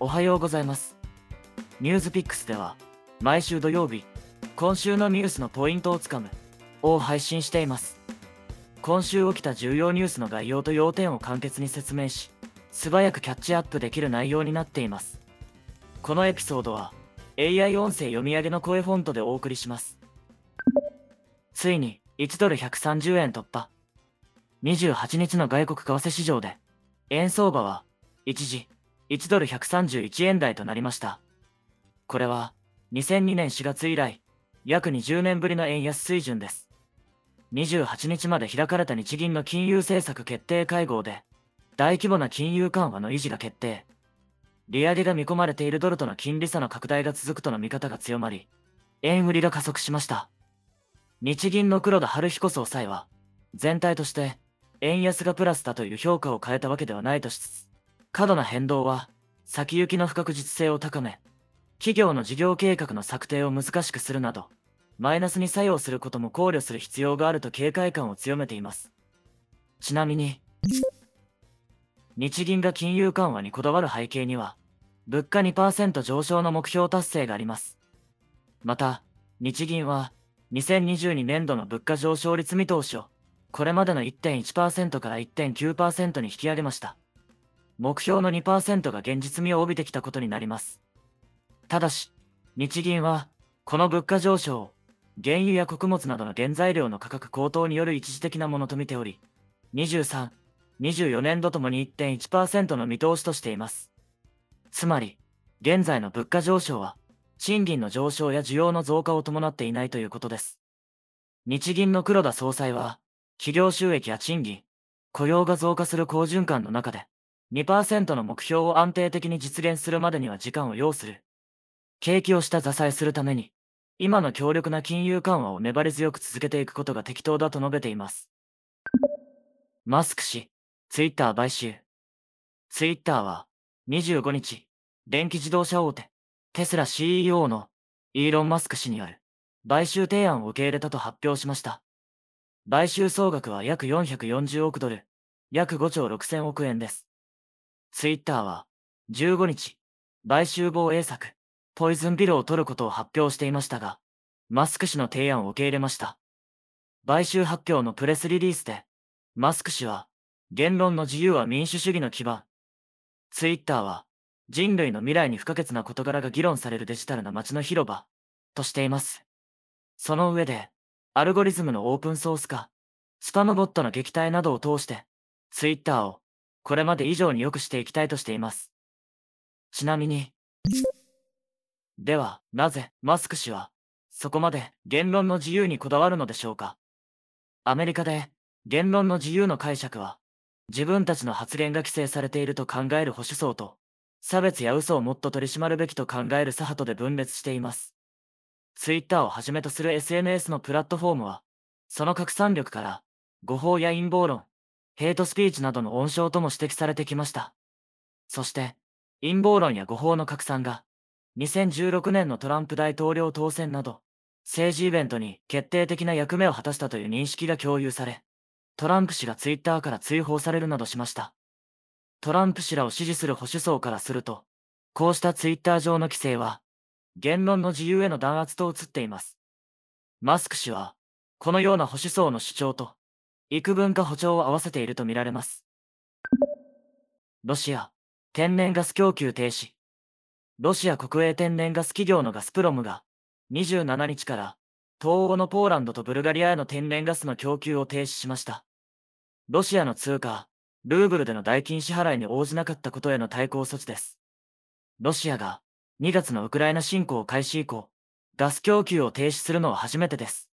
おはようございます。ニュースピックスでは、毎週土曜日、今週のニュースのポイントをつかむ、を配信しています。今週起きた重要ニュースの概要と要点を簡潔に説明し、素早くキャッチアップできる内容になっています。このエピソードは、AI 音声読み上げの声フォントでお送りします。ついに、1ドル130円突破。28日の外国為替市場で、円相場は、一時、1ドル131円台となりました。これは、2002年4月以来、約20年ぶりの円安水準です。28日まで開かれた日銀の金融政策決定会合で、大規模な金融緩和の維持が決定。利上げが見込まれているドルとの金利差の拡大が続くとの見方が強まり、円売りが加速しました。日銀の黒田晴彦総裁は、全体として、円安がプラスだという評価を変えたわけではないとしつつ、過度な変動は、先行きの不確実性を高め、企業の事業計画の策定を難しくするなど、マイナスに作用することも考慮する必要があると警戒感を強めています。ちなみに、日銀が金融緩和にこだわる背景には、物価2%上昇の目標達成があります。また、日銀は、2022年度の物価上昇率見通しを、これまでの1.1%から1.9%に引き上げました。目標の2%が現実味を帯びてきたことになります。ただし、日銀は、この物価上昇を、原油や穀物などの原材料の価格高騰による一時的なものと見ており、23、24年度ともに1.1%の見通しとしています。つまり、現在の物価上昇は、賃金の上昇や需要の増加を伴っていないということです。日銀の黒田総裁は、企業収益や賃金、雇用が増加する好循環の中で、2%の目標を安定的に実現するまでには時間を要する。景気を下支えするために、今の強力な金融緩和を粘り強く続けていくことが適当だと述べています。マスク氏、ツイッター買収。ツイッターは、25日、電気自動車大手、テスラ CEO のイーロン・マスク氏による買収提案を受け入れたと発表しました。買収総額は約440億ドル、約5兆6000億円です。ツイッターは、15日、買収防衛策、ポイズンピルを取ることを発表していましたが、マスク氏の提案を受け入れました。買収発表のプレスリリースで、マスク氏は、言論の自由は民主主義の基盤。ツイッターは、人類の未来に不可欠な事柄が議論されるデジタルな街の広場、としています。その上で、アルゴリズムのオープンソース化、スパムボットの撃退などを通して、ツイッターを、これまで以上に良くしていきたいとしています。ちなみに、では、なぜ、マスク氏は、そこまで言論の自由にこだわるのでしょうか？アメリカで、言論の自由の解釈は、自分たちの発言が規制されていると考える保守層と、差別や嘘をもっと取り締まるべきと考える左派とで分裂しています。ツイッターをはじめとする SNS のプラットフォームは、その拡散力から、誤報や陰謀論、ヘイトスピーチなどの温床とも指摘されてきました。そして、陰謀論や誤報の拡散が、2016年のトランプ大統領当選など、政治イベントに決定的な役目を果たしたという認識が共有され、トランプ氏がツイッターから追放されるなどしました。トランプ氏らを支持する保守層からすると、こうしたツイッター上の規制は、言論の自由への弾圧と映っています。マスク氏は、このような保守層の主張と、幾分か歩調を合わせているとみられます。ロシア、天然ガス供給停止。ロシア国営天然ガス企業のガスプロムが、27日から、東欧のポーランドとブルガリアへの天然ガスの供給を停止しました。ロシアの通貨、ルーブルでの代金支払いに応じなかったことへの対抗措置です。ロシアが、2月のウクライナ侵攻開始以降、ガス供給を停止するのは初めてです。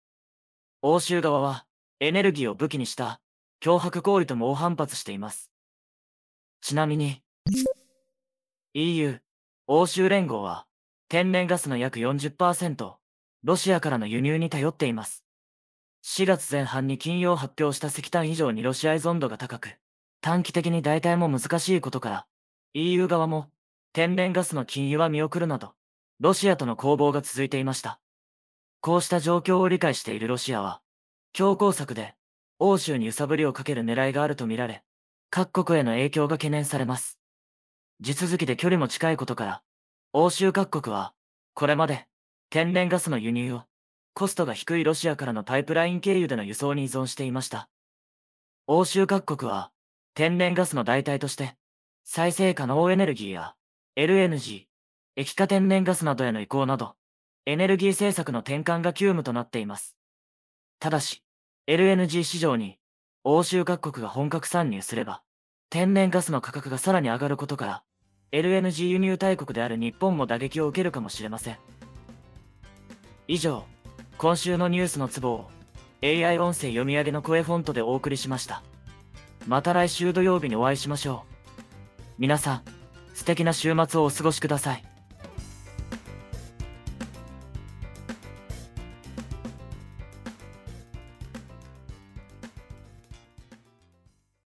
欧州側は、エネルギーを武器にした、脅迫行為と猛反発しています。ちなみに、EU、欧州連合は、天然ガスの約40%ロシアからの輸入に頼っています。4月前半に金曜発表した石炭以上にロシア依存度が高く、短期的に代替も難しいことから、EU 側も、天然ガスの禁輸は見送るなど、ロシアとの攻防が続いていました。こうした状況を理解しているロシアは、強硬策で、欧州に揺さぶりをかける狙いがあるとみられ、各国への影響が懸念されます。地続きで距離も近いことから、欧州各国は、これまで、天然ガスの輸入を、コストが低いロシアからのパイプライン経由での輸送に依存していました。欧州各国は、天然ガスの代替として、再生可能エネルギーや LNG、液化天然ガスなどへの移行など、エネルギー政策の転換が急務となっています。ただし、LNG 市場に欧州各国が本格参入すれば、天然ガスの価格がさらに上がることから、LNG 輸入大国である日本も打撃を受けるかもしれません。以上、今週のニュースのツボを AI 音声読み上げの声フォントでお送りしました。また来週土曜日にお会いしましょう。皆さん、素敵な週末をお過ごしください。